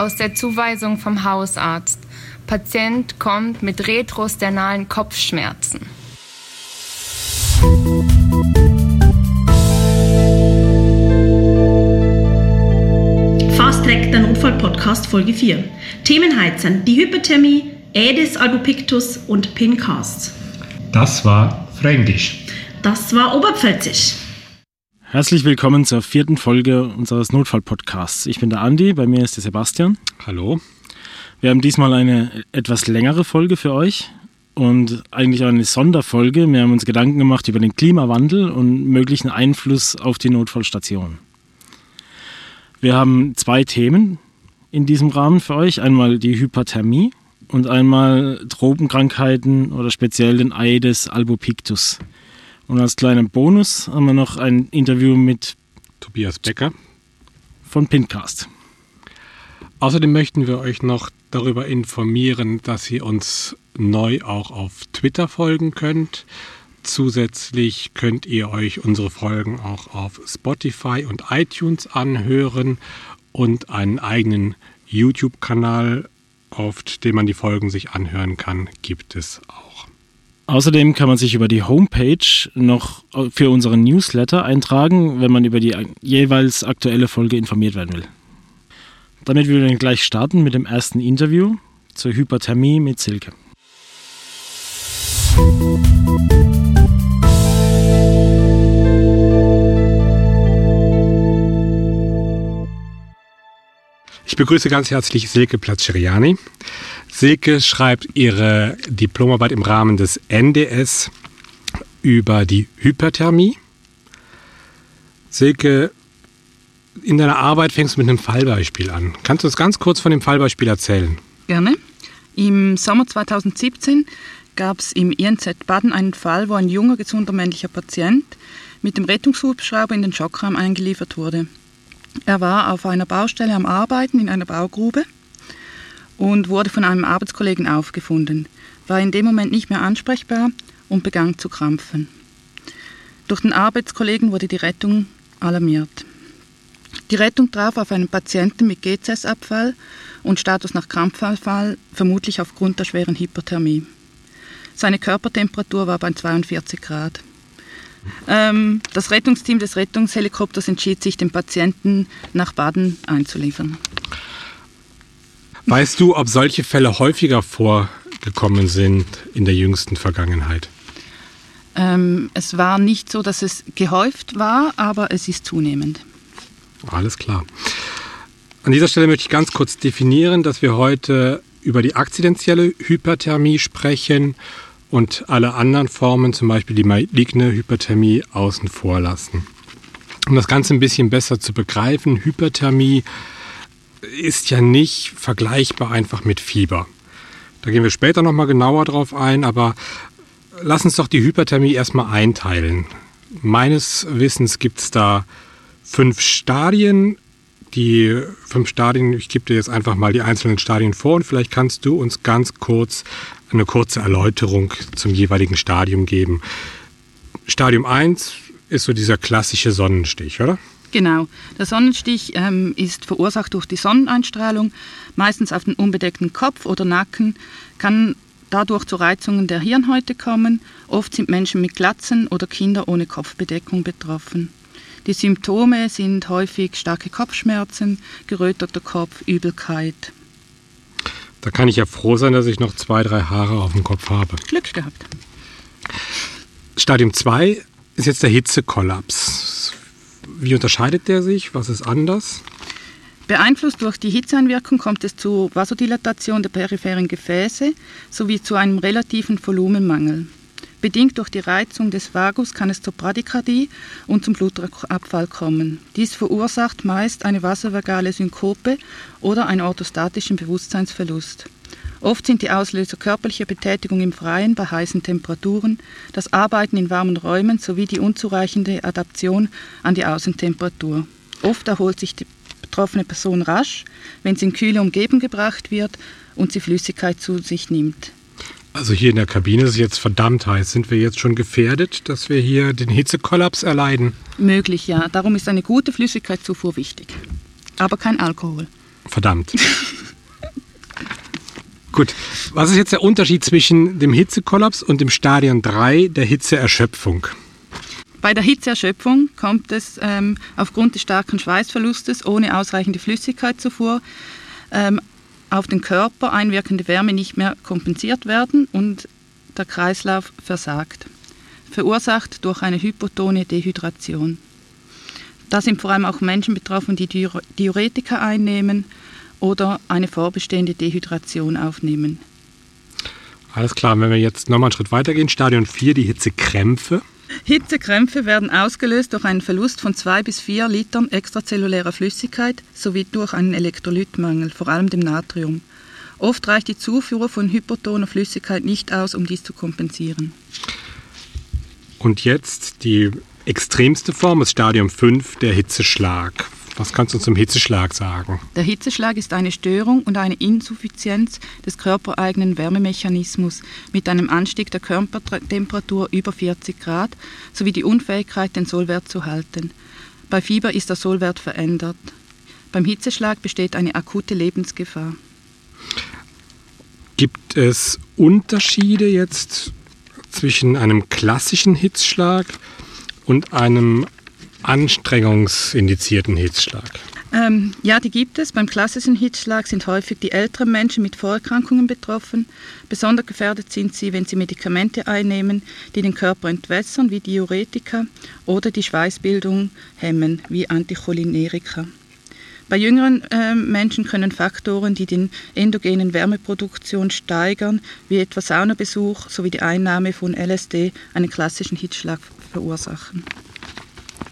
aus der Zuweisung vom Hausarzt. Patient kommt mit retrosternalen Kopfschmerzen. Fast Track, der Notfall-Podcast Folge 4. Themen heizen die Hyperthermie, Aedes albopictus und Pincast. Das war Fränkisch. Das war Oberpfälzisch. Herzlich willkommen zur vierten Folge unseres Notfall-Podcasts. Ich bin der Andi, bei mir ist der Sebastian. Hallo. Wir haben diesmal eine etwas längere Folge für euch und eigentlich auch eine Sonderfolge. Wir haben uns Gedanken gemacht über den Klimawandel und möglichen Einfluss auf die Notfallstation. Wir haben zwei Themen in diesem Rahmen für euch. Einmal die Hyperthermie und einmal Tropenkrankheiten oder speziell den Aedes albopictus. Und als kleinen Bonus haben wir noch ein Interview mit Tobias Becker von Pincast. Außerdem möchten wir euch noch darüber informieren, dass ihr uns neu auch auf Twitter folgen könnt. Zusätzlich könnt ihr euch unsere Folgen auch auf Spotify und iTunes anhören und einen eigenen YouTube-Kanal, auf dem man die Folgen sich anhören kann, gibt es auch. Außerdem kann man sich über die Homepage noch für unseren Newsletter eintragen, wenn man über die jeweils aktuelle Folge informiert werden will. Damit würden wir gleich starten mit dem ersten Interview zur Hyperthermie mit Silke. Ich begrüße ganz herzlich Silke Platscheriani. Silke schreibt ihre Diplomarbeit im Rahmen des NDS über die Hyperthermie. Silke, in deiner Arbeit fängst du mit einem Fallbeispiel an. Kannst du uns ganz kurz von dem Fallbeispiel erzählen? Gerne. Im Sommer 2017 gab es im INZ Baden einen Fall, wo ein junger, gesunder männlicher Patient mit dem Rettungshubschrauber in den Schockraum eingeliefert wurde. Er war auf einer Baustelle am Arbeiten in einer Baugrube und wurde von einem Arbeitskollegen aufgefunden, war in dem Moment nicht mehr ansprechbar und begann zu krampfen. Durch den Arbeitskollegen wurde die Rettung alarmiert. Die Rettung traf auf einen Patienten mit GCS-Abfall und Status nach Krampfanfall, vermutlich aufgrund der schweren Hyperthermie. Seine Körpertemperatur war bei 42 Grad. Ähm, das Rettungsteam des Rettungshelikopters entschied sich, den Patienten nach Baden einzuliefern. Weißt du, ob solche Fälle häufiger vorgekommen sind in der jüngsten Vergangenheit? Ähm, es war nicht so, dass es gehäuft war, aber es ist zunehmend. Alles klar. An dieser Stelle möchte ich ganz kurz definieren, dass wir heute über die akzidentielle Hyperthermie sprechen und alle anderen Formen, zum Beispiel die maligne Hyperthermie, außen vor lassen. Um das Ganze ein bisschen besser zu begreifen, Hyperthermie ist ja nicht vergleichbar einfach mit Fieber. Da gehen wir später nochmal genauer drauf ein, aber lass uns doch die Hyperthermie erstmal einteilen. Meines Wissens gibt es da fünf Stadien. Die fünf Stadien, ich gebe dir jetzt einfach mal die einzelnen Stadien vor und vielleicht kannst du uns ganz kurz eine kurze Erläuterung zum jeweiligen Stadium geben. Stadium 1 ist so dieser klassische Sonnenstich, oder? Genau. Der Sonnenstich ähm, ist verursacht durch die Sonneneinstrahlung, meistens auf den unbedeckten Kopf oder Nacken, kann dadurch zu Reizungen der Hirnhäute kommen. Oft sind Menschen mit Glatzen oder Kinder ohne Kopfbedeckung betroffen. Die Symptome sind häufig starke Kopfschmerzen, geröteter Kopf, Übelkeit. Da kann ich ja froh sein, dass ich noch zwei, drei Haare auf dem Kopf habe. Glück gehabt. Stadium 2 ist jetzt der Hitzekollaps. Wie unterscheidet der sich? Was ist anders? Beeinflusst durch die Hitzeeinwirkung kommt es zu Vasodilatation der peripheren Gefäße sowie zu einem relativen Volumenmangel. Bedingt durch die Reizung des Vagus kann es zur Bradykardie und zum Blutdruckabfall kommen. Dies verursacht meist eine vasovergale Synkope oder einen orthostatischen Bewusstseinsverlust. Oft sind die Auslöser körperliche Betätigung im Freien bei heißen Temperaturen, das Arbeiten in warmen Räumen sowie die unzureichende Adaption an die Außentemperatur. Oft erholt sich die betroffene Person rasch, wenn sie in kühle Umgebung gebracht wird und sie Flüssigkeit zu sich nimmt. Also hier in der Kabine ist es jetzt verdammt heiß. Sind wir jetzt schon gefährdet, dass wir hier den Hitzekollaps erleiden? Möglich, ja. Darum ist eine gute Flüssigkeitszufuhr wichtig. Aber kein Alkohol. Verdammt. Gut, was ist jetzt der Unterschied zwischen dem Hitzekollaps und dem Stadion 3 der Hitzeerschöpfung? Bei der Hitzeerschöpfung kommt es ähm, aufgrund des starken Schweißverlustes ohne ausreichende Flüssigkeitszufuhr ähm, auf den Körper einwirkende Wärme nicht mehr kompensiert werden und der Kreislauf versagt, verursacht durch eine hypotone Dehydration. Da sind vor allem auch Menschen betroffen, die Diuretika einnehmen oder eine vorbestehende Dehydration aufnehmen. Alles klar, wenn wir jetzt nochmal einen Schritt weitergehen, Stadion 4, die Hitzekrämpfe. Hitzekrämpfe werden ausgelöst durch einen Verlust von zwei bis vier Litern extrazellulärer Flüssigkeit sowie durch einen Elektrolytmangel, vor allem dem Natrium. Oft reicht die Zufuhr von hypotoner Flüssigkeit nicht aus, um dies zu kompensieren. Und jetzt die extremste Form ist Stadium 5, der Hitzeschlag. Was kannst du zum Hitzeschlag sagen? Der Hitzeschlag ist eine Störung und eine Insuffizienz des körpereigenen Wärmemechanismus mit einem Anstieg der Körpertemperatur über 40 Grad sowie die Unfähigkeit, den Sollwert zu halten. Bei Fieber ist der Sollwert verändert. Beim Hitzeschlag besteht eine akute Lebensgefahr. Gibt es Unterschiede jetzt zwischen einem klassischen Hitzschlag und einem anstrengungsindizierten Hitzschlag? Ähm, ja, die gibt es. Beim klassischen Hitzschlag sind häufig die älteren Menschen mit Vorerkrankungen betroffen. Besonders gefährdet sind sie, wenn sie Medikamente einnehmen, die den Körper entwässern, wie Diuretika, oder die Schweißbildung hemmen, wie Anticholinerika. Bei jüngeren äh, Menschen können Faktoren, die den endogenen Wärmeproduktion steigern, wie etwa Saunabesuch sowie die Einnahme von LSD, einen klassischen Hitzschlag verursachen.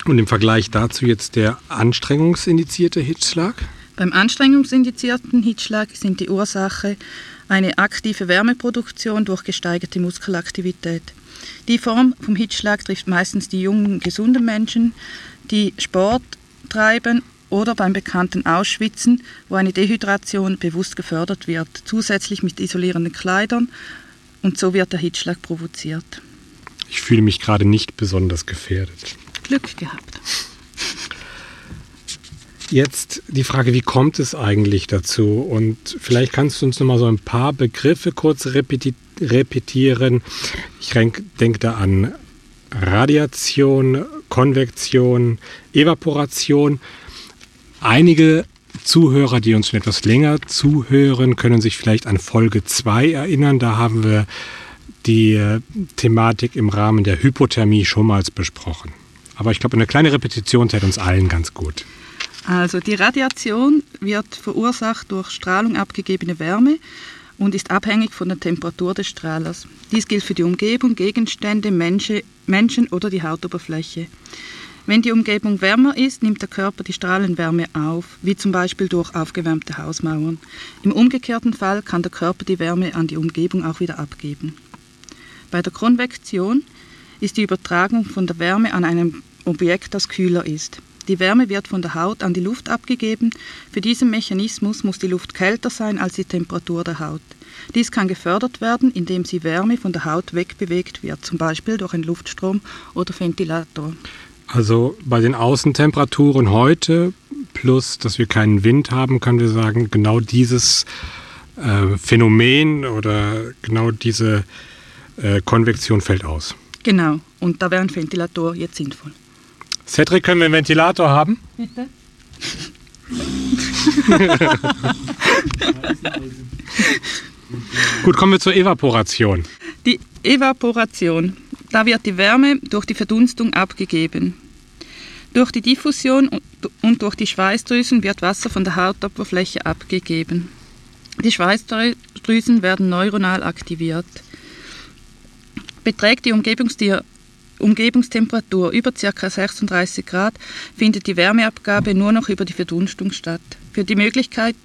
Und im Vergleich dazu jetzt der anstrengungsindizierte Hitzschlag? Beim anstrengungsindizierten Hitzschlag sind die Ursache eine aktive Wärmeproduktion durch gesteigerte Muskelaktivität. Die Form vom Hitzschlag trifft meistens die jungen, gesunden Menschen, die Sport treiben oder beim bekannten Ausschwitzen, wo eine Dehydration bewusst gefördert wird, zusätzlich mit isolierenden Kleidern und so wird der Hitzschlag provoziert. Ich fühle mich gerade nicht besonders gefährdet. Glück gehabt. Jetzt die Frage, wie kommt es eigentlich dazu? Und vielleicht kannst du uns noch mal so ein paar Begriffe kurz repeti repetieren. Ich denke da an Radiation, Konvektion, Evaporation. Einige Zuhörer, die uns schon etwas länger zuhören, können sich vielleicht an Folge 2 erinnern. Da haben wir die Thematik im Rahmen der Hypothermie schon mal besprochen. Aber ich glaube, eine kleine Repetition täte uns allen ganz gut. Also die Radiation wird verursacht durch Strahlung abgegebene Wärme und ist abhängig von der Temperatur des Strahlers. Dies gilt für die Umgebung, Gegenstände, Menschen, Menschen oder die Hautoberfläche. Wenn die Umgebung wärmer ist, nimmt der Körper die Strahlenwärme auf, wie zum Beispiel durch aufgewärmte Hausmauern. Im umgekehrten Fall kann der Körper die Wärme an die Umgebung auch wieder abgeben. Bei der Konvektion ist die Übertragung von der Wärme an einem Objekt, das kühler ist. Die Wärme wird von der Haut an die Luft abgegeben. Für diesen Mechanismus muss die Luft kälter sein als die Temperatur der Haut. Dies kann gefördert werden, indem sie Wärme von der Haut wegbewegt wird, zum Beispiel durch einen Luftstrom oder Ventilator. Also bei den Außentemperaturen heute plus, dass wir keinen Wind haben, können wir sagen, genau dieses äh, Phänomen oder genau diese äh, Konvektion fällt aus. Genau, und da wäre ein Ventilator jetzt sinnvoll. Cedric, können wir einen Ventilator haben? Bitte. Gut, kommen wir zur Evaporation. Die Evaporation. Da wird die Wärme durch die Verdunstung abgegeben. Durch die Diffusion und durch die Schweißdrüsen wird Wasser von der Hautoberfläche abgegeben. Die Schweißdrüsen werden neuronal aktiviert. Beträgt die Umgebungstier Umgebungstemperatur über ca. 36 Grad findet die Wärmeabgabe nur noch über die Verdunstung statt. Für die Möglichkeit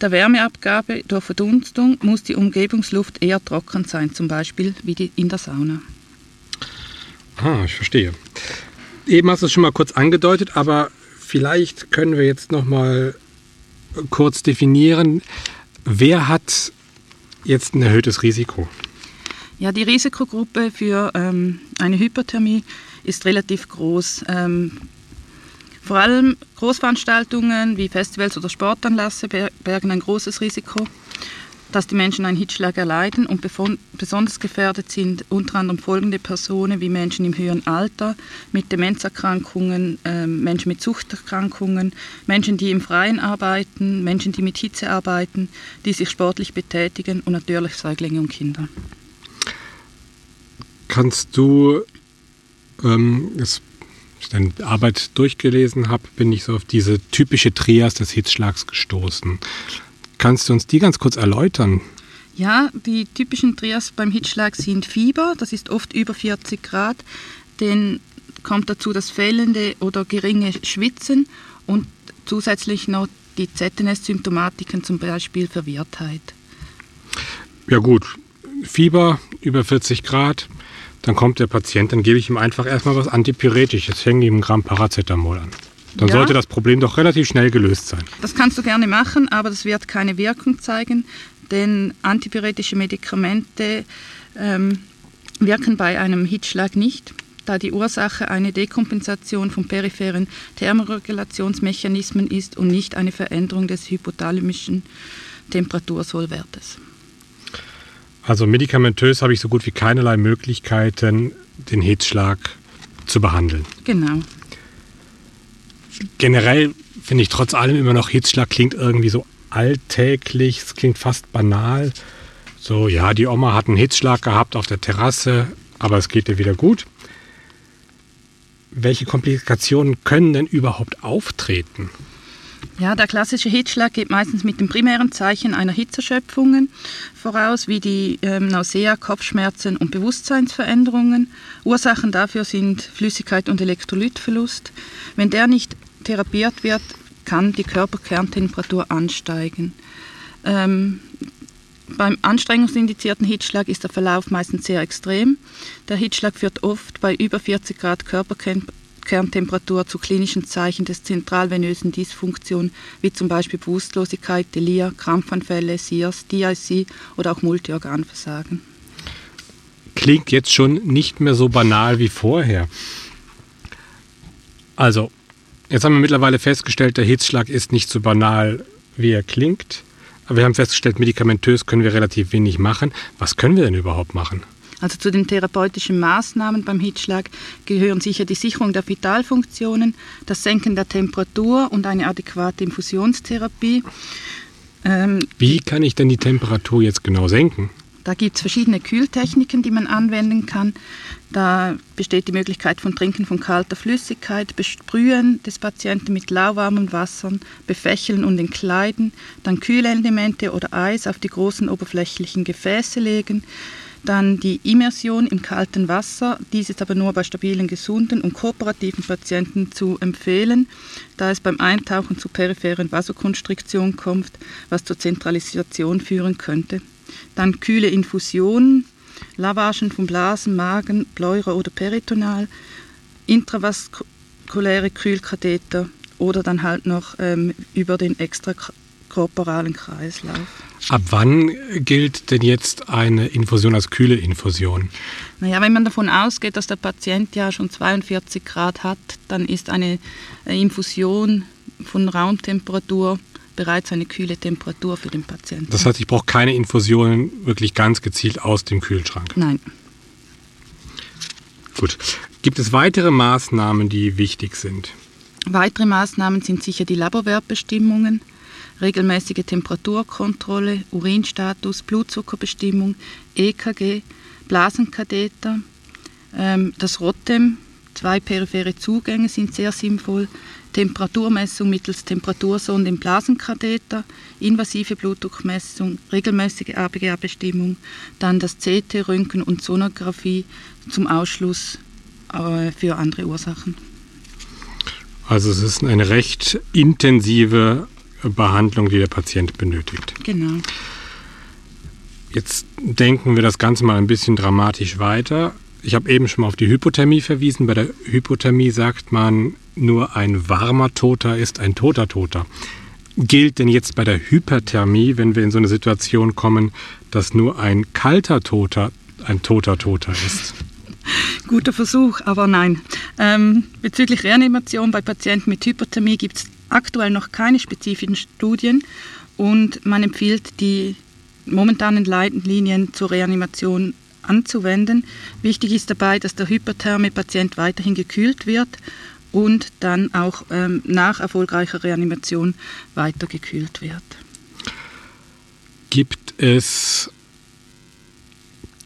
der Wärmeabgabe durch Verdunstung muss die Umgebungsluft eher trocken sein, zum Beispiel wie in der Sauna. Ah, ich verstehe. Eben hast du es schon mal kurz angedeutet, aber vielleicht können wir jetzt noch mal kurz definieren, wer hat jetzt ein erhöhtes Risiko? Ja, die Risikogruppe für ähm, eine Hyperthermie ist relativ groß. Ähm, Vor allem Großveranstaltungen wie Festivals oder Sportanlässe bergen ein großes Risiko dass die Menschen einen Hitzschlag erleiden und besonders gefährdet sind unter anderem folgende Personen wie Menschen im höheren Alter mit Demenzerkrankungen, äh, Menschen mit Suchterkrankungen, Menschen, die im Freien arbeiten, Menschen, die mit Hitze arbeiten, die sich sportlich betätigen und natürlich Säuglinge und Kinder. Kannst du, ähm, als ich deine Arbeit durchgelesen habe, bin ich so auf diese typische Trias des Hitzschlags gestoßen. Kannst du uns die ganz kurz erläutern? Ja, die typischen Trias beim Hitzschlag sind Fieber, das ist oft über 40 Grad. Dann kommt dazu das fehlende oder geringe Schwitzen und zusätzlich noch die ZNS-Symptomatiken, zum Beispiel Verwirrtheit. Ja gut, Fieber über 40 Grad, dann kommt der Patient, dann gebe ich ihm einfach erstmal was Antipyretisches, hänge ihm ein Gramm Paracetamol an. Dann ja. sollte das Problem doch relativ schnell gelöst sein. Das kannst du gerne machen, aber das wird keine Wirkung zeigen, denn antipyretische Medikamente ähm, wirken bei einem Hitzschlag nicht, da die Ursache eine Dekompensation von peripheren Thermoregulationsmechanismen ist und nicht eine Veränderung des hypothalamischen Temperatursollwertes. Also medikamentös habe ich so gut wie keinerlei Möglichkeiten, den Hitzschlag zu behandeln. Genau generell finde ich trotz allem immer noch Hitzschlag klingt irgendwie so alltäglich, es klingt fast banal. So, ja, die Oma hat einen Hitzschlag gehabt auf der Terrasse, aber es geht ihr wieder gut. Welche Komplikationen können denn überhaupt auftreten? Ja, der klassische Hitzschlag geht meistens mit dem primären Zeichen einer Hitzerschöpfungen voraus, wie die ähm, Nausea, Kopfschmerzen und Bewusstseinsveränderungen. Ursachen dafür sind Flüssigkeit und Elektrolytverlust. Wenn der nicht therapiert wird, kann die Körperkerntemperatur ansteigen. Ähm, beim anstrengungsindizierten Hitzschlag ist der Verlauf meistens sehr extrem. Der Hitzschlag führt oft bei über 40 Grad Körperkerntemperatur zu klinischen Zeichen des zentralvenösen Dysfunktion, wie zum Beispiel Bewusstlosigkeit, Delir, Krampfanfälle, SIRS, DIC oder auch Multiorganversagen. Klingt jetzt schon nicht mehr so banal wie vorher. Also, Jetzt haben wir mittlerweile festgestellt, der Hitzschlag ist nicht so banal, wie er klingt. Aber wir haben festgestellt, medikamentös können wir relativ wenig machen. Was können wir denn überhaupt machen? Also zu den therapeutischen Maßnahmen beim Hitzschlag gehören sicher die Sicherung der Vitalfunktionen, das Senken der Temperatur und eine adäquate Infusionstherapie. Ähm, Wie kann ich denn die Temperatur jetzt genau senken? Da gibt es verschiedene Kühltechniken, die man anwenden kann. Da besteht die Möglichkeit von Trinken von kalter Flüssigkeit, Besprühen des Patienten mit lauwarmem Wasser, Befächeln und entkleiden, dann Kühlelemente oder Eis auf die großen oberflächlichen Gefäße legen, dann die Immersion im kalten Wasser. Dies ist aber nur bei stabilen, gesunden und kooperativen Patienten zu empfehlen, da es beim Eintauchen zu peripheren Vasokonstriktion kommt, was zur Zentralisation führen könnte. Dann kühle Infusionen, Lavagen von Blasen, Magen, Pleura oder Peritonal, intravaskuläre Kühlkatheter oder dann halt noch ähm, über den extrakorporalen Kreislauf. Ab wann gilt denn jetzt eine Infusion als kühle Infusion? Naja, wenn man davon ausgeht, dass der Patient ja schon 42 Grad hat, dann ist eine äh, Infusion von Raumtemperatur bereits eine kühle Temperatur für den Patienten. Das heißt, ich brauche keine Infusionen wirklich ganz gezielt aus dem Kühlschrank? Nein. Gut. Gibt es weitere Maßnahmen, die wichtig sind? Weitere Maßnahmen sind sicher die Laborwertbestimmungen, regelmäßige Temperaturkontrolle, Urinstatus, Blutzuckerbestimmung, EKG, Blasenkatheter, ähm, das Rotem, zwei periphere Zugänge sind sehr sinnvoll, Temperaturmessung mittels Temperatursonde im Blasenkatheter, invasive Blutdruckmessung, regelmäßige ABGA-Bestimmung, dann das CT, Röntgen und Sonographie zum Ausschluss äh, für andere Ursachen. Also es ist eine recht intensive Behandlung, die der Patient benötigt. Genau. Jetzt denken wir das Ganze mal ein bisschen dramatisch weiter. Ich habe eben schon mal auf die Hypothermie verwiesen. Bei der Hypothermie sagt man, nur ein warmer Toter ist ein toter Toter. Gilt denn jetzt bei der Hyperthermie, wenn wir in so eine Situation kommen, dass nur ein kalter Toter ein toter Toter ist? Guter Versuch, aber nein. Ähm, bezüglich Reanimation bei Patienten mit Hyperthermie gibt es aktuell noch keine spezifischen Studien und man empfiehlt die momentanen Leitlinien zur Reanimation anzuwenden. Wichtig ist dabei, dass der hypertherme Patient weiterhin gekühlt wird und dann auch ähm, nach erfolgreicher Reanimation weiter gekühlt wird. Gibt es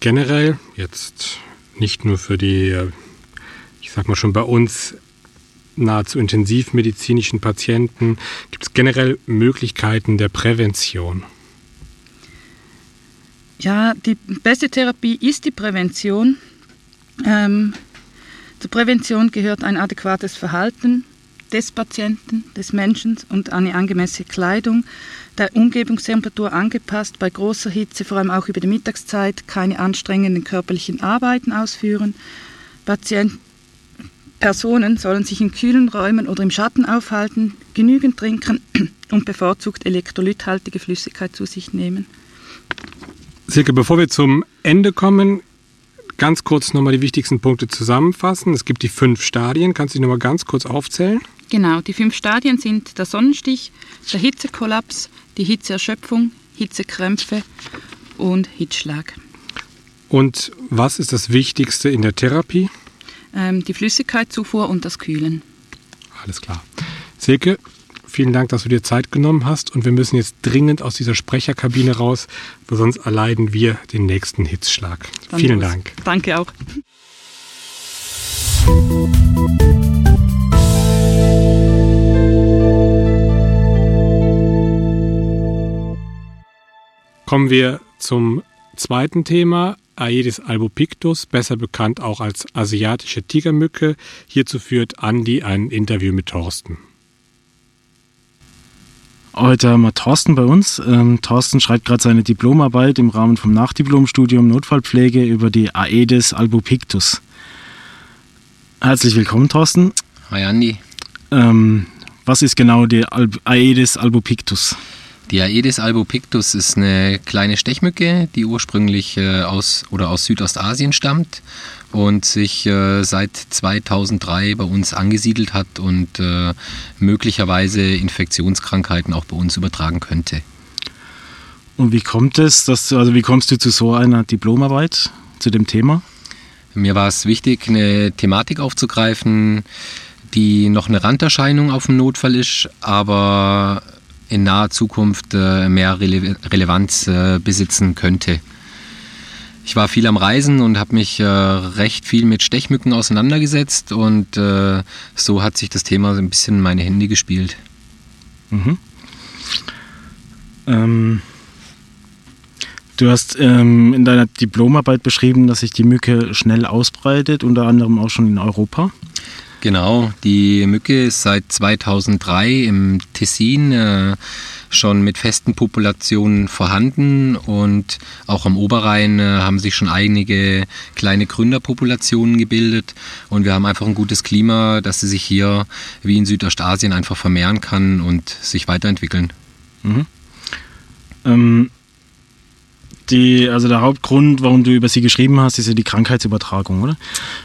generell jetzt nicht nur für die, ich sag mal schon bei uns nahezu intensivmedizinischen Patienten, gibt es generell Möglichkeiten der Prävention? Ja, die beste Therapie ist die Prävention. Ähm, zur Prävention gehört ein adäquates Verhalten des Patienten, des Menschen und eine angemessene Kleidung, der Umgebungstemperatur angepasst, bei großer Hitze, vor allem auch über die Mittagszeit, keine anstrengenden körperlichen Arbeiten ausführen. Patient, Personen sollen sich in kühlen Räumen oder im Schatten aufhalten, genügend trinken und bevorzugt elektrolythaltige Flüssigkeit zu sich nehmen. Silke, bevor wir zum Ende kommen, ganz kurz nochmal die wichtigsten Punkte zusammenfassen. Es gibt die fünf Stadien. Kannst du die nochmal ganz kurz aufzählen? Genau, die fünf Stadien sind der Sonnenstich, der Hitzekollaps, die Hitzeerschöpfung, Hitzekrämpfe und Hitzschlag. Und was ist das Wichtigste in der Therapie? Ähm, die Flüssigkeitszufuhr und das Kühlen. Alles klar. Silke, vielen Dank, dass du dir Zeit genommen hast und wir müssen jetzt dringend aus dieser Sprecherkabine raus, weil sonst erleiden wir den nächsten Hitzschlag. Dann vielen los. Dank. Danke auch. Kommen wir zum zweiten Thema, Aedes albopictus, besser bekannt auch als asiatische Tigermücke. Hierzu führt Andi ein Interview mit Thorsten. Heute haben wir Thorsten bei uns. Ähm, Thorsten schreibt gerade seine Diplomarbeit im Rahmen vom Nachdiplomstudium Notfallpflege über die Aedes albopictus. Herzlich willkommen, Thorsten. Hi, Andi. Ähm, was ist genau die Al Aedes albopictus? Die Aedes albopictus ist eine kleine Stechmücke, die ursprünglich äh, aus oder aus Südostasien stammt und sich äh, seit 2003 bei uns angesiedelt hat und äh, möglicherweise Infektionskrankheiten auch bei uns übertragen könnte. Und wie kommt es, dass du, also wie kommst du zu so einer Diplomarbeit zu dem Thema? Mir war es wichtig, eine Thematik aufzugreifen, die noch eine Randerscheinung auf dem Notfall ist, aber in naher Zukunft äh, mehr Rele Relevanz äh, besitzen könnte. Ich war viel am Reisen und habe mich äh, recht viel mit Stechmücken auseinandergesetzt und so hat sich das Thema ein bisschen in meine Hände gespielt. Mhm. Ähm, du hast ähm, in deiner Diplomarbeit beschrieben, dass sich die Mücke schnell ausbreitet, unter anderem auch schon in Europa. Genau, die Mücke ist seit 2003 im Tessin äh, schon mit festen Populationen vorhanden und auch am Oberrhein äh, haben sich schon einige kleine Gründerpopulationen gebildet und wir haben einfach ein gutes Klima, dass sie sich hier wie in Südostasien einfach vermehren kann und sich weiterentwickeln. Mhm. Ähm, die, also der Hauptgrund, warum du über sie geschrieben hast, ist ja die Krankheitsübertragung, oder?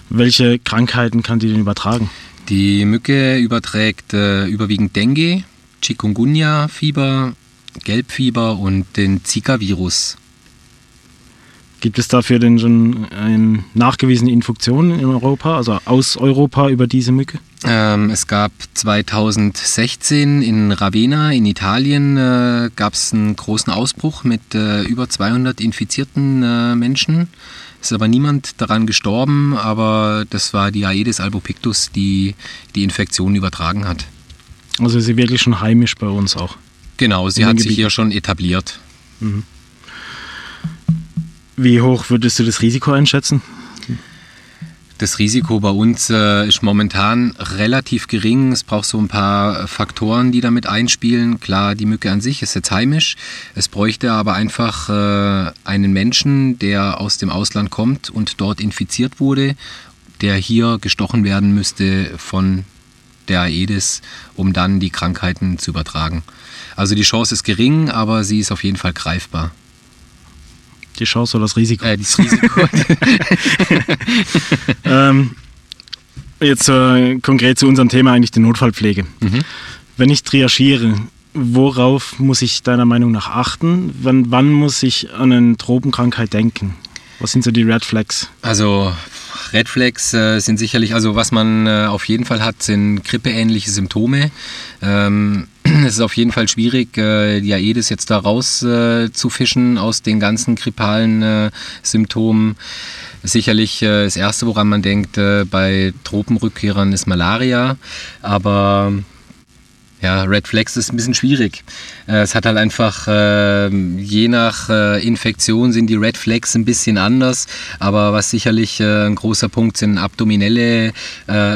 Welche Krankheiten kann die denn übertragen? Die Mücke überträgt äh, überwiegend Dengue, Chikungunya, Fieber, Gelbfieber und den Zika-Virus. Gibt es dafür denn schon ähm, nachgewiesene Infektionen in Europa, also aus Europa über diese Mücke? Ähm, es gab 2016 in Ravenna in Italien äh, gab es einen großen Ausbruch mit äh, über 200 infizierten äh, Menschen. Es ist aber niemand daran gestorben, aber das war die Aedes albopictus, die die Infektion übertragen hat. Also sie wirklich schon heimisch bei uns auch. Genau, sie hat sich hier schon etabliert. Mhm. Wie hoch würdest du das Risiko einschätzen? Das Risiko bei uns äh, ist momentan relativ gering. Es braucht so ein paar Faktoren, die damit einspielen. Klar, die Mücke an sich ist jetzt heimisch. Es bräuchte aber einfach äh, einen Menschen, der aus dem Ausland kommt und dort infiziert wurde, der hier gestochen werden müsste von der Aedes, um dann die Krankheiten zu übertragen. Also die Chance ist gering, aber sie ist auf jeden Fall greifbar. Die Chance oder das Risiko? Äh, das Risiko. ähm, jetzt äh, konkret zu unserem Thema eigentlich die Notfallpflege. Mhm. Wenn ich triagiere, worauf muss ich deiner Meinung nach achten? Wann, wann muss ich an eine Tropenkrankheit denken? Was sind so die Red Flags? Also Red Flags äh, sind sicherlich, also was man äh, auf jeden Fall hat, sind grippeähnliche Symptome. Ähm, es ist auf jeden Fall schwierig, äh, die Aedes jetzt da raus äh, zu fischen aus den ganzen grippalen äh, Symptomen. Sicherlich äh, das Erste, woran man denkt bei Tropenrückkehrern, ist Malaria. Aber ja, Red Flags ist ein bisschen schwierig. Äh, es hat halt einfach, äh, je nach äh, Infektion sind die Red Flags ein bisschen anders, aber was sicherlich ein großer Punkt sind, abdominelle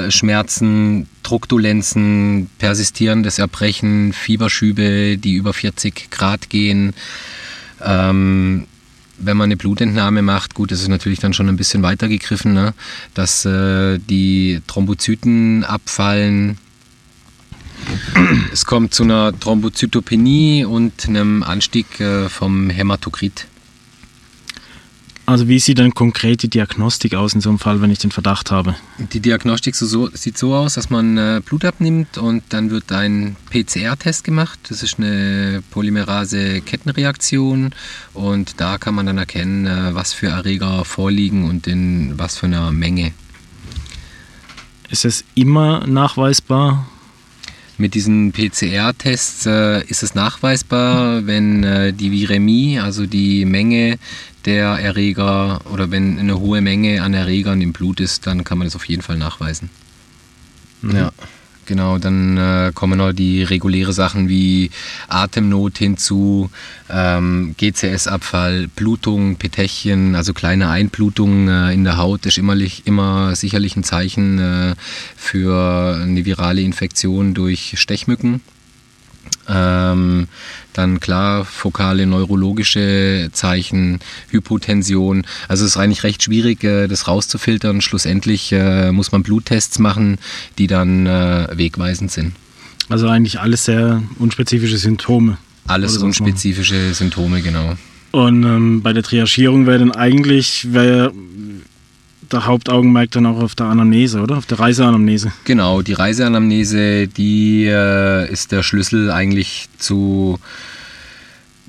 Schmerzen, Druckdolenzen, persistierendes Erbrechen, Fieberschübe, die über 40 Grad gehen. Ähm, wenn man eine Blutentnahme macht, gut, das ist natürlich dann schon ein bisschen weitergegriffen, ne? dass äh, die Thrombozyten abfallen, es kommt zu einer Thrombozytopenie und einem Anstieg äh, vom Hämatokrit. Also wie sieht dann konkret die Diagnostik aus in so einem Fall, wenn ich den Verdacht habe? Die Diagnostik so, sieht so aus, dass man äh, Blut abnimmt und dann wird ein PCR-Test gemacht. Das ist eine Polymerase-Kettenreaktion und da kann man dann erkennen, äh, was für Erreger vorliegen und in was für einer Menge. Ist es immer nachweisbar, mit diesen PCR-Tests äh, ist es nachweisbar, wenn äh, die Viremie, also die Menge der Erreger oder wenn eine hohe Menge an Erregern im Blut ist, dann kann man das auf jeden Fall nachweisen. Mhm. Ja. Genau, dann äh, kommen noch die reguläre Sachen wie Atemnot hinzu, ähm, GCS-Abfall, Blutung, Petechien, also kleine Einblutungen äh, in der Haut ist immer, immer sicherlich ein Zeichen äh, für eine virale Infektion durch Stechmücken. Ähm, dann klar, fokale neurologische Zeichen, Hypotension. Also es ist eigentlich recht schwierig, äh, das rauszufiltern. Schlussendlich äh, muss man Bluttests machen, die dann äh, wegweisend sind. Also eigentlich alles sehr unspezifische Symptome. Alles unspezifische Symptome, genau. Und ähm, bei der Triagierung wäre dann eigentlich, wär, der Hauptaugenmerk dann auch auf der Anamnese, oder? Auf der Reiseanamnese. Genau, die Reiseanamnese, die äh, ist der Schlüssel eigentlich zu,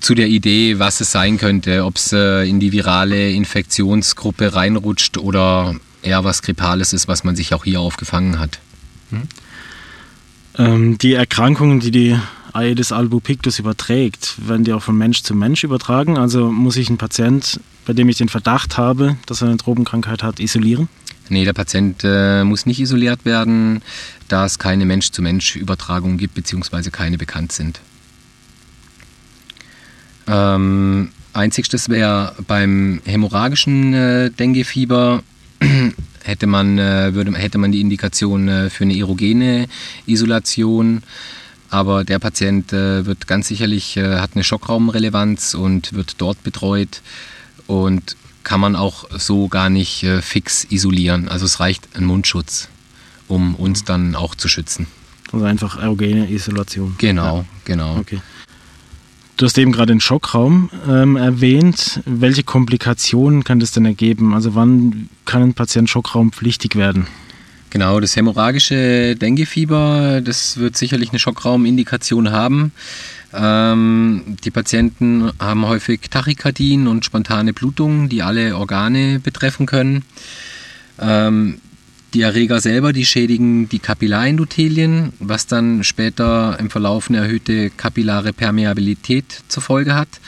zu der Idee, was es sein könnte, ob es äh, in die virale Infektionsgruppe reinrutscht oder eher was Grippales ist, was man sich auch hier aufgefangen hat. Hm? Ähm, die Erkrankungen, die die Aedes albopictus überträgt, werden die auch von Mensch zu Mensch übertragen? Also muss ich einen Patient, bei dem ich den Verdacht habe, dass er eine Tropenkrankheit hat, isolieren? Nee, der Patient äh, muss nicht isoliert werden, da es keine Mensch-zu-Mensch-Übertragung gibt, beziehungsweise keine bekannt sind. Ähm, einzigstes wäre beim hämorrhagischen äh, Denguefieber hätte man, äh, hätte man die Indikation äh, für eine erogene Isolation. Aber der Patient äh, wird ganz sicherlich, äh, hat eine Schockraumrelevanz und wird dort betreut und kann man auch so gar nicht äh, fix isolieren. Also es reicht ein Mundschutz, um uns dann auch zu schützen. Also einfach erogene Isolation. Genau, ja. genau. Okay. Du hast eben gerade den Schockraum ähm, erwähnt. Welche Komplikationen kann das denn ergeben? Also wann kann ein Patient schockraumpflichtig werden? Genau, das hämorrhagische Denguefieber, das wird sicherlich eine Schockraumindikation haben. Ähm, die Patienten haben häufig Tachykardien und spontane Blutungen, die alle Organe betreffen können. Ähm, die Erreger selber, die schädigen die Kapillarendothelien, was dann später im Verlauf eine erhöhte kapillare Permeabilität zur Folge hat.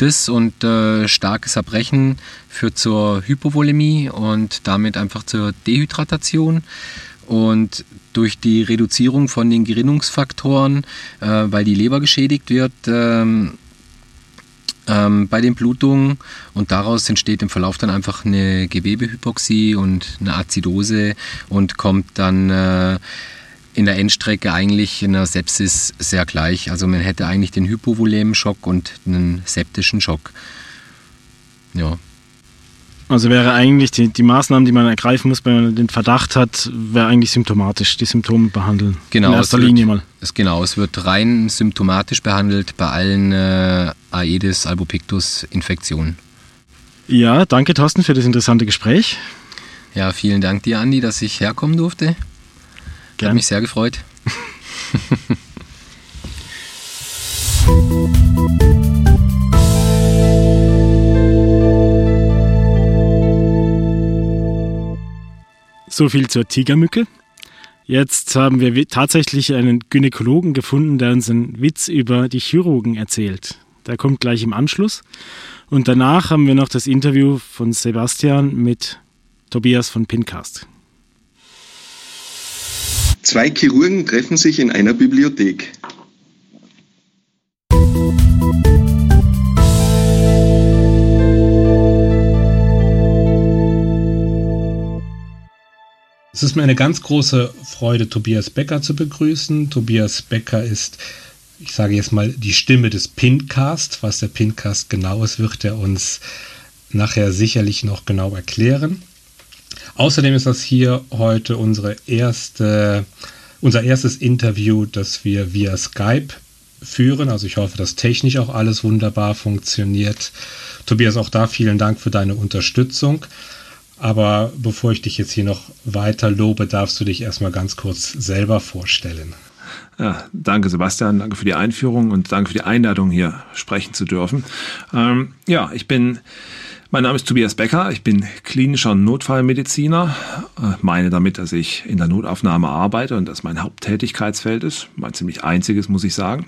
Das und äh, starkes Erbrechen führt zur Hypovolemie und damit einfach zur Dehydratation. Und durch die Reduzierung von den Gerinnungsfaktoren, äh, weil die Leber geschädigt wird, ähm, ähm, bei den Blutungen und daraus entsteht im Verlauf dann einfach eine Gewebehypoxie und eine Azidose und kommt dann äh, in der Endstrecke eigentlich in der Sepsis sehr gleich. Also man hätte eigentlich den Hypovolem-Schock und einen septischen Schock. Ja. Also wäre eigentlich die, die Maßnahmen, die man ergreifen muss, wenn man den Verdacht hat, wäre eigentlich symptomatisch, die Symptome behandeln. Genau, in erster wird, Linie mal. Es, genau, es wird rein symptomatisch behandelt bei allen äh, Aedes albopictus Infektionen. Ja, danke Thorsten für das interessante Gespräch. Ja, vielen Dank dir, Andi, dass ich herkommen durfte. Gern. Hat mich sehr gefreut. So viel zur Tigermücke. Jetzt haben wir tatsächlich einen Gynäkologen gefunden, der uns einen Witz über die Chirurgen erzählt. Der kommt gleich im Anschluss. Und danach haben wir noch das Interview von Sebastian mit Tobias von Pincast. Zwei Chirurgen treffen sich in einer Bibliothek. Es ist mir eine ganz große Freude, Tobias Becker zu begrüßen. Tobias Becker ist, ich sage jetzt mal, die Stimme des Pincast. Was der Pincast genau ist, wird er uns nachher sicherlich noch genau erklären. Außerdem ist das hier heute unsere erste, unser erstes Interview, das wir via Skype führen. Also ich hoffe, dass technisch auch alles wunderbar funktioniert. Tobias, auch da vielen Dank für deine Unterstützung. Aber bevor ich dich jetzt hier noch weiter lobe, darfst du dich erstmal ganz kurz selber vorstellen. Ja, danke Sebastian, danke für die Einführung und danke für die Einladung, hier sprechen zu dürfen. Ähm, ja, ich bin, mein Name ist Tobias Becker, ich bin klinischer Notfallmediziner, äh, meine damit, dass ich in der Notaufnahme arbeite und das mein Haupttätigkeitsfeld ist, mein ziemlich einziges, muss ich sagen.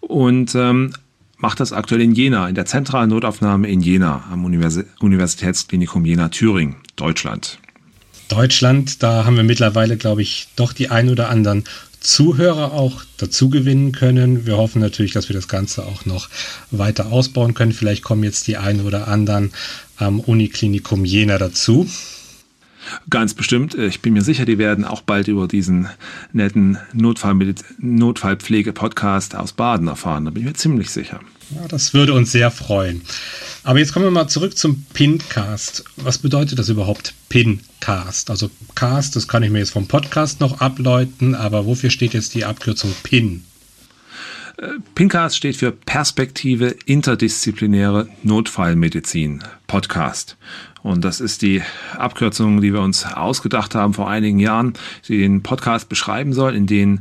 Und ähm, mache das aktuell in Jena, in der zentralen Notaufnahme in Jena, am Univers Universitätsklinikum Jena-Thüringen, Deutschland. Deutschland, da haben wir mittlerweile, glaube ich, doch die ein oder anderen Zuhörer auch dazu gewinnen können. Wir hoffen natürlich, dass wir das Ganze auch noch weiter ausbauen können. Vielleicht kommen jetzt die ein oder anderen am Uniklinikum Jena dazu. Ganz bestimmt. Ich bin mir sicher, die werden auch bald über diesen netten Notfallpflege-Podcast aus Baden erfahren. Da bin ich mir ziemlich sicher. Ja, das würde uns sehr freuen. Aber jetzt kommen wir mal zurück zum Pincast. Was bedeutet das überhaupt, Pincast? Also Cast, das kann ich mir jetzt vom Podcast noch ableuten, aber wofür steht jetzt die Abkürzung Pin? Äh, Pincast steht für Perspektive interdisziplinäre Notfallmedizin Podcast. Und das ist die Abkürzung, die wir uns ausgedacht haben vor einigen Jahren, die den Podcast beschreiben soll, in dem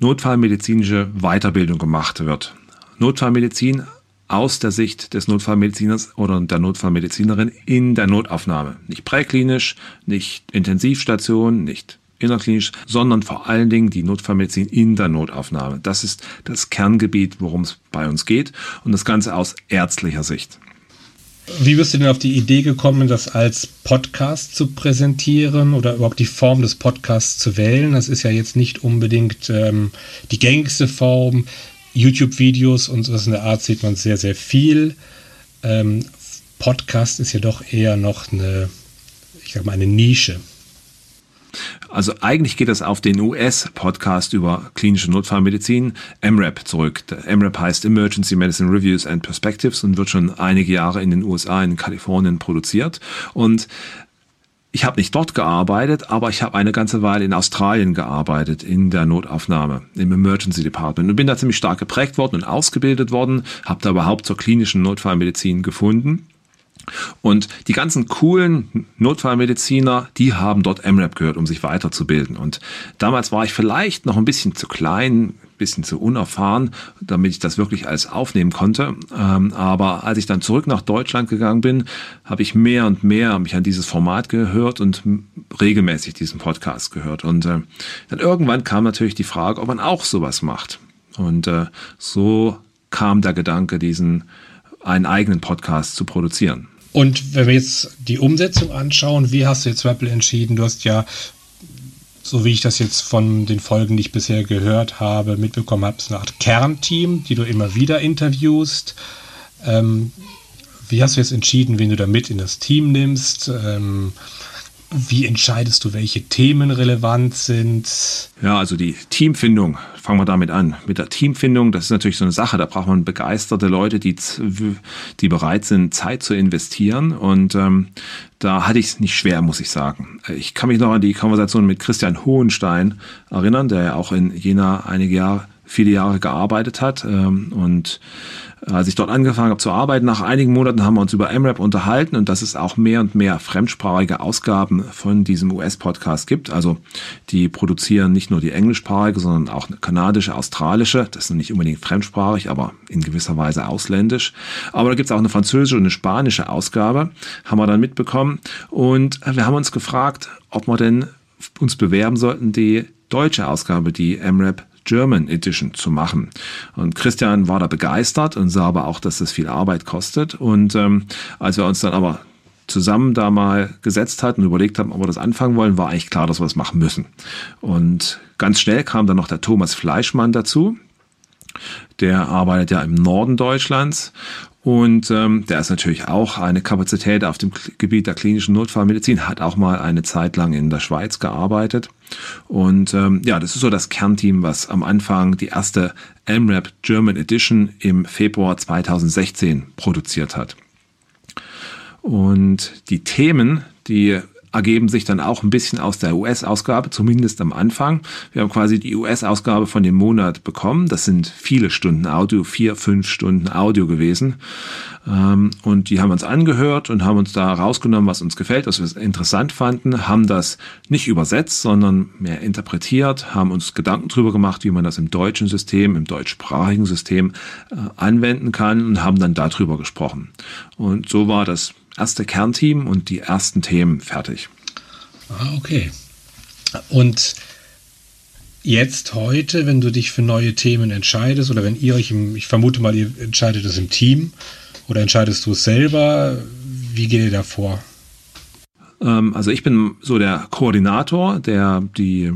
notfallmedizinische Weiterbildung gemacht wird. Notfallmedizin aus der Sicht des Notfallmediziners oder der Notfallmedizinerin in der Notaufnahme. Nicht präklinisch, nicht Intensivstation, nicht innerklinisch, sondern vor allen Dingen die Notfallmedizin in der Notaufnahme. Das ist das Kerngebiet, worum es bei uns geht und das Ganze aus ärztlicher Sicht. Wie bist du denn auf die Idee gekommen, das als Podcast zu präsentieren oder überhaupt die Form des Podcasts zu wählen? Das ist ja jetzt nicht unbedingt ähm, die gängigste Form. YouTube-Videos und sowas in der Art sieht man sehr, sehr viel. Ähm, Podcast ist ja doch eher noch eine, ich sag mal, eine Nische. Also eigentlich geht das auf den US-Podcast über klinische Notfallmedizin, MRAP, zurück. Der MRAP heißt Emergency Medicine Reviews and Perspectives und wird schon einige Jahre in den USA, in Kalifornien produziert. Und ich habe nicht dort gearbeitet, aber ich habe eine ganze Weile in Australien gearbeitet, in der Notaufnahme, im Emergency Department und bin da ziemlich stark geprägt worden und ausgebildet worden, habe da überhaupt zur klinischen Notfallmedizin gefunden und die ganzen coolen Notfallmediziner, die haben dort MRAP gehört, um sich weiterzubilden. Und damals war ich vielleicht noch ein bisschen zu klein, ein bisschen zu unerfahren, damit ich das wirklich alles aufnehmen konnte. Ähm, aber als ich dann zurück nach Deutschland gegangen bin, habe ich mehr und mehr mich an dieses Format gehört und regelmäßig diesen Podcast gehört. Und äh, dann irgendwann kam natürlich die Frage, ob man auch sowas macht. Und äh, so kam der Gedanke, diesen einen eigenen Podcast zu produzieren. Und wenn wir jetzt die Umsetzung anschauen, wie hast du jetzt Apple entschieden? Du hast ja, so wie ich das jetzt von den Folgen, die ich bisher gehört habe, mitbekommen habe, eine Art Kernteam, die du immer wieder interviewst. Ähm, wie hast du jetzt entschieden, wen du da mit in das Team nimmst? Ähm, wie entscheidest du, welche Themen relevant sind? Ja, also die Teamfindung, fangen wir damit an. Mit der Teamfindung, das ist natürlich so eine Sache, da braucht man begeisterte Leute, die, die bereit sind, Zeit zu investieren. Und ähm, da hatte ich es nicht schwer, muss ich sagen. Ich kann mich noch an die Konversation mit Christian Hohenstein erinnern, der ja auch in Jena einige Jahre viele Jahre gearbeitet hat. Ähm, und als ich dort angefangen habe zu arbeiten, nach einigen Monaten haben wir uns über MRAP unterhalten und dass es auch mehr und mehr fremdsprachige Ausgaben von diesem US-Podcast gibt. Also die produzieren nicht nur die englischsprachige, sondern auch eine kanadische, australische. Das ist nicht unbedingt fremdsprachig, aber in gewisser Weise ausländisch. Aber da gibt es auch eine französische und eine spanische Ausgabe, haben wir dann mitbekommen. Und wir haben uns gefragt, ob wir denn uns bewerben sollten, die deutsche Ausgabe, die MRAP German Edition zu machen. Und Christian war da begeistert und sah aber auch, dass das viel Arbeit kostet. Und ähm, als wir uns dann aber zusammen da mal gesetzt hatten und überlegt haben, ob wir das anfangen wollen, war eigentlich klar, dass wir das machen müssen. Und ganz schnell kam dann noch der Thomas Fleischmann dazu. Der arbeitet ja im Norden Deutschlands und ähm, der ist natürlich auch eine Kapazität auf dem Gebiet der klinischen Notfallmedizin, hat auch mal eine Zeit lang in der Schweiz gearbeitet. Und ähm, ja, das ist so das Kernteam, was am Anfang die erste MRAP German Edition im Februar 2016 produziert hat. Und die Themen, die ergeben sich dann auch ein bisschen aus der US-Ausgabe, zumindest am Anfang. Wir haben quasi die US-Ausgabe von dem Monat bekommen. Das sind viele Stunden Audio, vier, fünf Stunden Audio gewesen. Ähm, und die haben uns angehört und haben uns da rausgenommen, was uns gefällt, was wir interessant fanden, haben das nicht übersetzt, sondern mehr interpretiert, haben uns Gedanken darüber gemacht, wie man das im deutschen System, im deutschsprachigen System äh, anwenden kann und haben dann darüber gesprochen. Und so war das erste Kernteam und die ersten Themen fertig. Ah, okay. Und jetzt heute, wenn du dich für neue Themen entscheidest oder wenn ihr euch im, ich vermute mal, ihr entscheidet es im Team oder entscheidest du es selber, wie geht ihr da vor? Ähm, also ich bin so der Koordinator, der die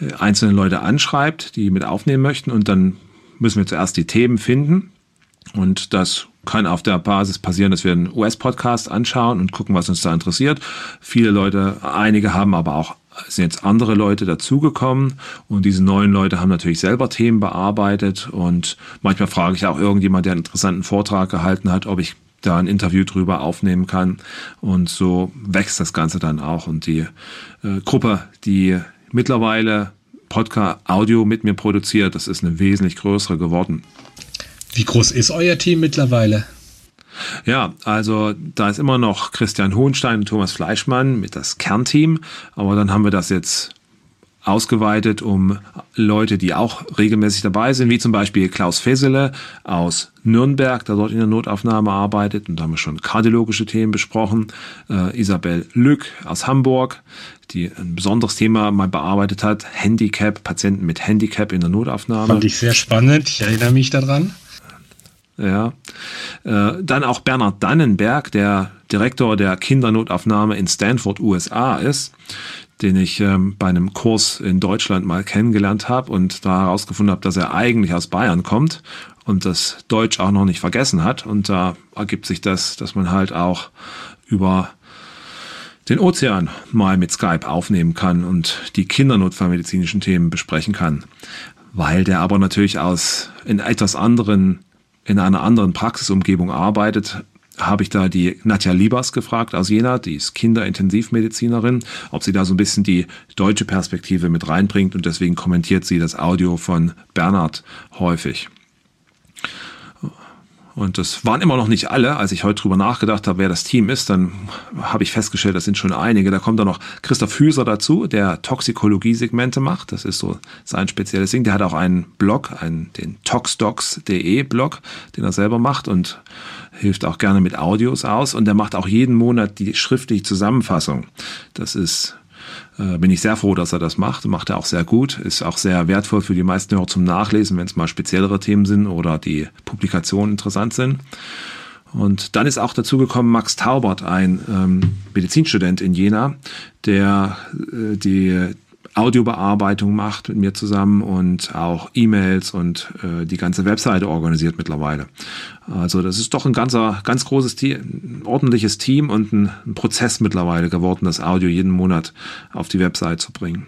äh, einzelnen Leute anschreibt, die mit aufnehmen möchten und dann müssen wir zuerst die Themen finden und das kann auf der Basis passieren, dass wir einen US-Podcast anschauen und gucken, was uns da interessiert. Viele Leute, einige haben aber auch sind jetzt andere Leute dazugekommen und diese neuen Leute haben natürlich selber Themen bearbeitet und manchmal frage ich auch irgendjemand, der einen interessanten Vortrag gehalten hat, ob ich da ein Interview drüber aufnehmen kann und so wächst das Ganze dann auch und die äh, Gruppe, die mittlerweile Podcast Audio mit mir produziert, das ist eine wesentlich größere geworden. Wie groß ist euer Team mittlerweile? Ja, also da ist immer noch Christian Hohenstein und Thomas Fleischmann mit das Kernteam, aber dann haben wir das jetzt ausgeweitet um Leute, die auch regelmäßig dabei sind, wie zum Beispiel Klaus Fesele aus Nürnberg, der dort in der Notaufnahme arbeitet. Und da haben wir schon kardiologische Themen besprochen. Äh, Isabel Lück aus Hamburg, die ein besonderes Thema mal bearbeitet hat. Handicap, Patienten mit Handicap in der Notaufnahme. Fand ich sehr spannend. Ich erinnere mich daran. Ja. Äh, dann auch Bernhard Dannenberg, der Direktor der Kindernotaufnahme in Stanford, USA ist, den ich ähm, bei einem Kurs in Deutschland mal kennengelernt habe und da herausgefunden habe, dass er eigentlich aus Bayern kommt und das Deutsch auch noch nicht vergessen hat. Und da ergibt sich das, dass man halt auch über den Ozean mal mit Skype aufnehmen kann und die kindernotfallmedizinischen Themen besprechen kann. Weil der aber natürlich aus in etwas anderen in einer anderen Praxisumgebung arbeitet, habe ich da die Nadja Liebers gefragt aus Jena, die ist Kinderintensivmedizinerin, ob sie da so ein bisschen die deutsche Perspektive mit reinbringt und deswegen kommentiert sie das Audio von Bernhard häufig. Und das waren immer noch nicht alle. Als ich heute drüber nachgedacht habe, wer das Team ist, dann habe ich festgestellt, das sind schon einige. Da kommt dann noch Christoph Hüser dazu, der Toxikologie-Segmente macht. Das ist so sein spezielles Ding. Der hat auch einen Blog, einen, den toxdocs.de Blog, den er selber macht und hilft auch gerne mit Audios aus. Und der macht auch jeden Monat die schriftliche Zusammenfassung. Das ist äh, bin ich sehr froh, dass er das macht. Macht er auch sehr gut. Ist auch sehr wertvoll für die meisten Hörer zum Nachlesen, wenn es mal speziellere Themen sind oder die Publikationen interessant sind. Und dann ist auch dazu gekommen Max Taubert, ein ähm, Medizinstudent in Jena, der äh, die Audiobearbeitung macht mit mir zusammen und auch E-Mails und äh, die ganze Webseite organisiert mittlerweile. Also das ist doch ein ganzer, ganz großes Team, ein ordentliches Team und ein, ein Prozess mittlerweile geworden, das Audio jeden Monat auf die Webseite zu bringen.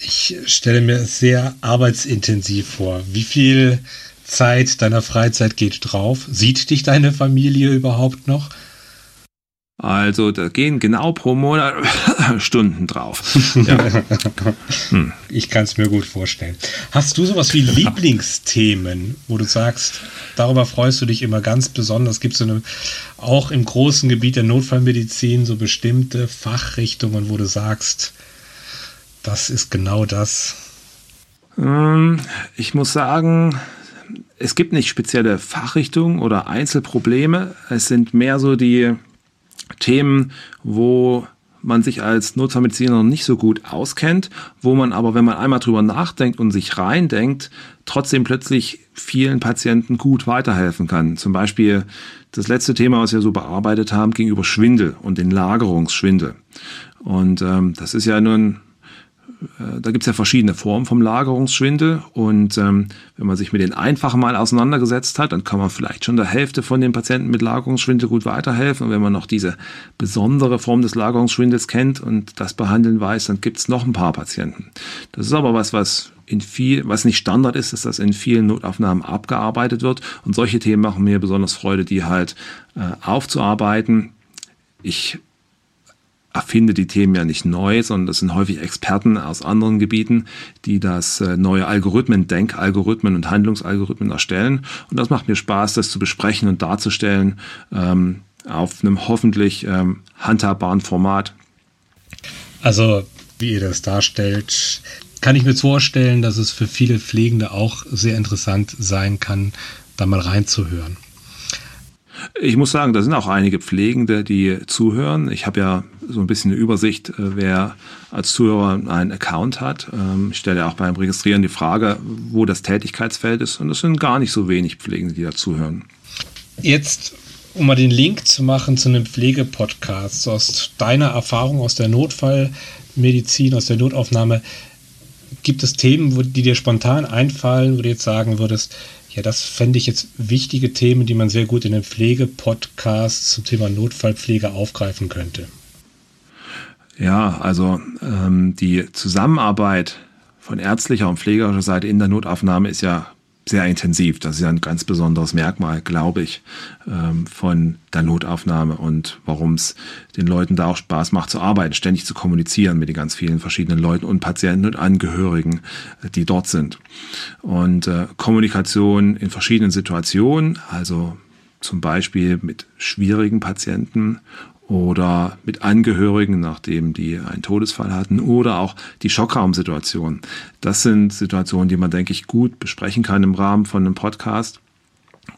Ich stelle mir sehr arbeitsintensiv vor. Wie viel Zeit deiner Freizeit geht drauf? Sieht dich deine Familie überhaupt noch? Also da gehen genau pro Monat Stunden drauf. Ja. Hm. Ich kann es mir gut vorstellen. Hast du sowas wie Lieblingsthemen, wo du sagst, darüber freust du dich immer ganz besonders? Gibt es so eine, auch im großen Gebiet der Notfallmedizin so bestimmte Fachrichtungen, wo du sagst, das ist genau das? Ähm, ich muss sagen, es gibt nicht spezielle Fachrichtungen oder Einzelprobleme. Es sind mehr so die Themen, wo man sich als Notfallmediziner noch nicht so gut auskennt, wo man aber, wenn man einmal drüber nachdenkt und sich reindenkt, trotzdem plötzlich vielen Patienten gut weiterhelfen kann. Zum Beispiel das letzte Thema, was wir so bearbeitet haben, gegenüber Schwindel und den Lagerungsschwindel. Und ähm, das ist ja nun da gibt es ja verschiedene Formen vom Lagerungsschwindel und ähm, wenn man sich mit den einfachen mal auseinandergesetzt hat, dann kann man vielleicht schon der Hälfte von den Patienten mit Lagerungsschwindel gut weiterhelfen und wenn man noch diese besondere Form des Lagerungsschwindels kennt und das behandeln weiß, dann gibt es noch ein paar Patienten. Das ist aber was, was in viel, was nicht Standard ist, dass das in vielen Notaufnahmen abgearbeitet wird und solche Themen machen mir besonders Freude, die halt äh, aufzuarbeiten. Ich erfinde die Themen ja nicht neu, sondern das sind häufig Experten aus anderen Gebieten, die das äh, neue Algorithmen, Denkalgorithmen und Handlungsalgorithmen erstellen. Und das macht mir Spaß, das zu besprechen und darzustellen ähm, auf einem hoffentlich ähm, handhabbaren Format. Also, wie ihr das darstellt, kann ich mir vorstellen, dass es für viele Pflegende auch sehr interessant sein kann, da mal reinzuhören. Ich muss sagen, da sind auch einige Pflegende, die zuhören. Ich habe ja so ein bisschen eine Übersicht, äh, wer als Zuhörer einen Account hat. Ähm, ich stelle auch beim Registrieren die Frage, wo das Tätigkeitsfeld ist. Und es sind gar nicht so wenig Pflegende, die da zuhören. Jetzt, um mal den Link zu machen zu einem Pflegepodcast, aus deiner Erfahrung aus der Notfallmedizin, aus der Notaufnahme, gibt es Themen, die dir spontan einfallen, wo du jetzt sagen würdest, ja, das fände ich jetzt wichtige Themen, die man sehr gut in einem Pflegepodcast zum Thema Notfallpflege aufgreifen könnte. Ja, also ähm, die Zusammenarbeit von ärztlicher und pflegerischer Seite in der Notaufnahme ist ja sehr intensiv. Das ist ja ein ganz besonderes Merkmal, glaube ich, ähm, von der Notaufnahme und warum es den Leuten da auch Spaß macht zu arbeiten, ständig zu kommunizieren mit den ganz vielen verschiedenen Leuten und Patienten und Angehörigen, die dort sind. Und äh, Kommunikation in verschiedenen Situationen, also zum Beispiel mit schwierigen Patienten oder mit Angehörigen, nachdem die einen Todesfall hatten, oder auch die Schockraumsituation. Das sind Situationen, die man, denke ich, gut besprechen kann im Rahmen von einem Podcast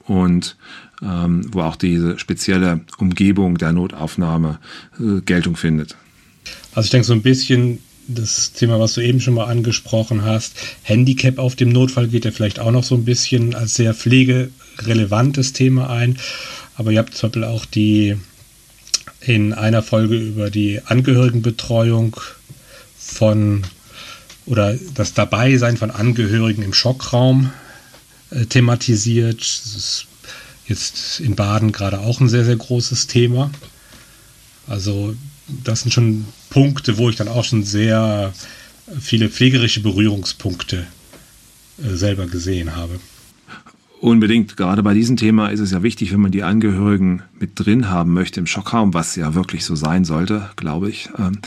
und ähm, wo auch diese spezielle Umgebung der Notaufnahme äh, Geltung findet. Also ich denke so ein bisschen das Thema, was du eben schon mal angesprochen hast, Handicap auf dem Notfall geht ja vielleicht auch noch so ein bisschen als sehr pflegerelevantes Thema ein. Aber ihr habt zum Beispiel auch die in einer Folge über die Angehörigenbetreuung von oder das Dabeisein von Angehörigen im Schockraum äh, thematisiert. Das ist jetzt in Baden gerade auch ein sehr, sehr großes Thema. Also das sind schon Punkte, wo ich dann auch schon sehr viele pflegerische Berührungspunkte äh, selber gesehen habe. Unbedingt. Gerade bei diesem Thema ist es ja wichtig, wenn man die Angehörigen mit drin haben möchte im Schockraum, was ja wirklich so sein sollte, glaube ich, ähm,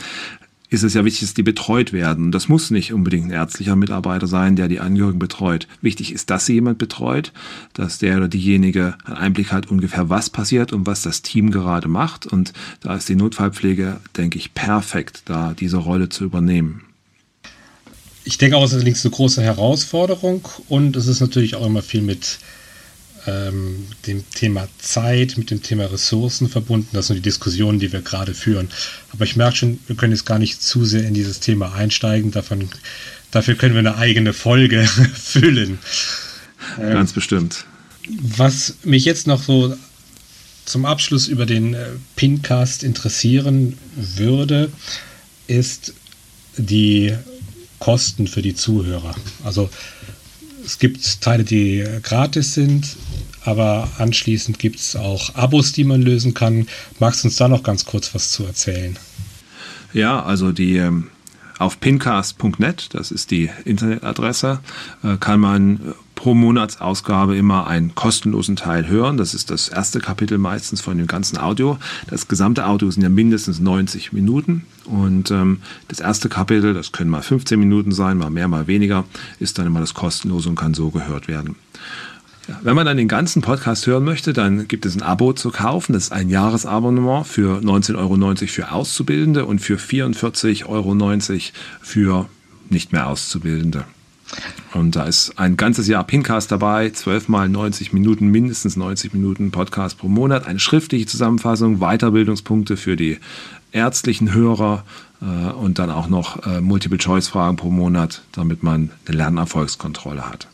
ist es ja wichtig, dass die betreut werden. Das muss nicht unbedingt ein ärztlicher Mitarbeiter sein, der die Angehörigen betreut. Wichtig ist, dass sie jemand betreut, dass der oder diejenige einen Einblick hat, ungefähr was passiert und was das Team gerade macht. Und da ist die Notfallpflege, denke ich, perfekt, da diese Rolle zu übernehmen ich denke auch, es ist allerdings eine große Herausforderung und es ist natürlich auch immer viel mit ähm, dem Thema Zeit, mit dem Thema Ressourcen verbunden. Das sind die Diskussionen, die wir gerade führen. Aber ich merke schon, wir können jetzt gar nicht zu sehr in dieses Thema einsteigen. Davon, dafür können wir eine eigene Folge füllen. Ganz ähm, bestimmt. Was mich jetzt noch so zum Abschluss über den äh, Pincast interessieren würde, ist die Kosten für die Zuhörer. Also es gibt Teile, die gratis sind, aber anschließend gibt es auch Abos, die man lösen kann. Magst du uns da noch ganz kurz was zu erzählen? Ja, also die ähm, auf pincast.net, das ist die Internetadresse, äh, kann man pro Monatsausgabe immer einen kostenlosen Teil hören. Das ist das erste Kapitel meistens von dem ganzen Audio. Das gesamte Audio sind ja mindestens 90 Minuten. Und ähm, das erste Kapitel, das können mal 15 Minuten sein, mal mehr, mal weniger, ist dann immer das kostenlose und kann so gehört werden. Wenn man dann den ganzen Podcast hören möchte, dann gibt es ein Abo zu kaufen. Das ist ein Jahresabonnement für 19,90 Euro für Auszubildende und für 44,90 Euro für nicht mehr Auszubildende. Und da ist ein ganzes Jahr Pincast dabei, 12 mal 90 Minuten, mindestens 90 Minuten Podcast pro Monat, eine schriftliche Zusammenfassung, Weiterbildungspunkte für die ärztlichen Hörer äh, und dann auch noch äh, Multiple-Choice-Fragen pro Monat, damit man eine Lernerfolgskontrolle hat.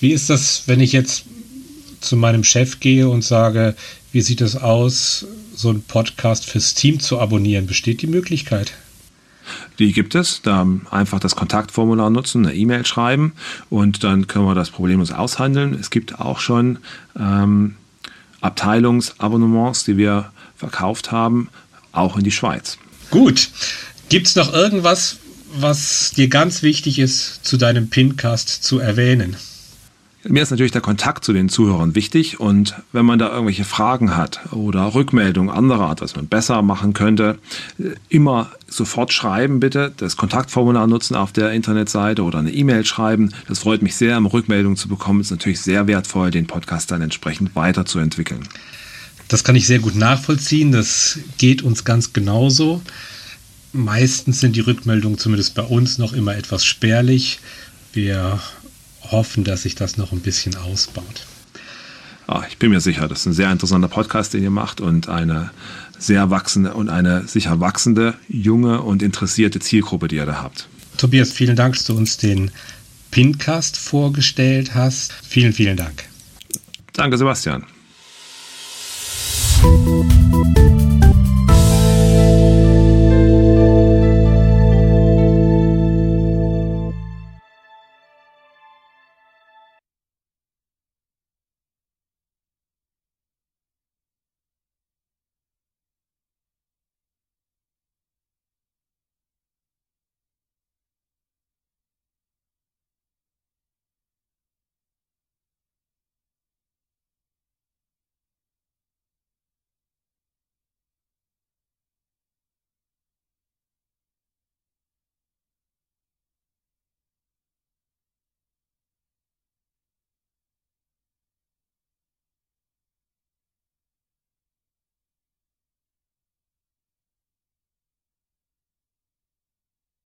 Wie ist das, wenn ich jetzt zu meinem Chef gehe und sage, wie sieht es aus, so einen Podcast fürs Team zu abonnieren? Besteht die Möglichkeit? Die gibt es. Da einfach das Kontaktformular nutzen, eine E-Mail schreiben und dann können wir das problemlos aushandeln. Es gibt auch schon ähm, Abteilungsabonnements, die wir verkauft haben, auch in die Schweiz. Gut. Gibt es noch irgendwas, was dir ganz wichtig ist, zu deinem Pincast zu erwähnen? Mir ist natürlich der Kontakt zu den Zuhörern wichtig und wenn man da irgendwelche Fragen hat oder Rückmeldungen anderer Art, was man besser machen könnte, immer sofort schreiben bitte, das Kontaktformular nutzen auf der Internetseite oder eine E-Mail schreiben. Das freut mich sehr, um Rückmeldungen zu bekommen. Es ist natürlich sehr wertvoll, den Podcast dann entsprechend weiterzuentwickeln. Das kann ich sehr gut nachvollziehen. Das geht uns ganz genauso. Meistens sind die Rückmeldungen zumindest bei uns noch immer etwas spärlich. Wir hoffen, dass sich das noch ein bisschen ausbaut. Oh, ich bin mir sicher, das ist ein sehr interessanter Podcast, den ihr macht und eine sehr wachsende und eine sicher wachsende, junge und interessierte Zielgruppe, die ihr da habt. Tobias, vielen Dank, dass du uns den Pincast vorgestellt hast. Vielen, vielen Dank. Danke, Sebastian.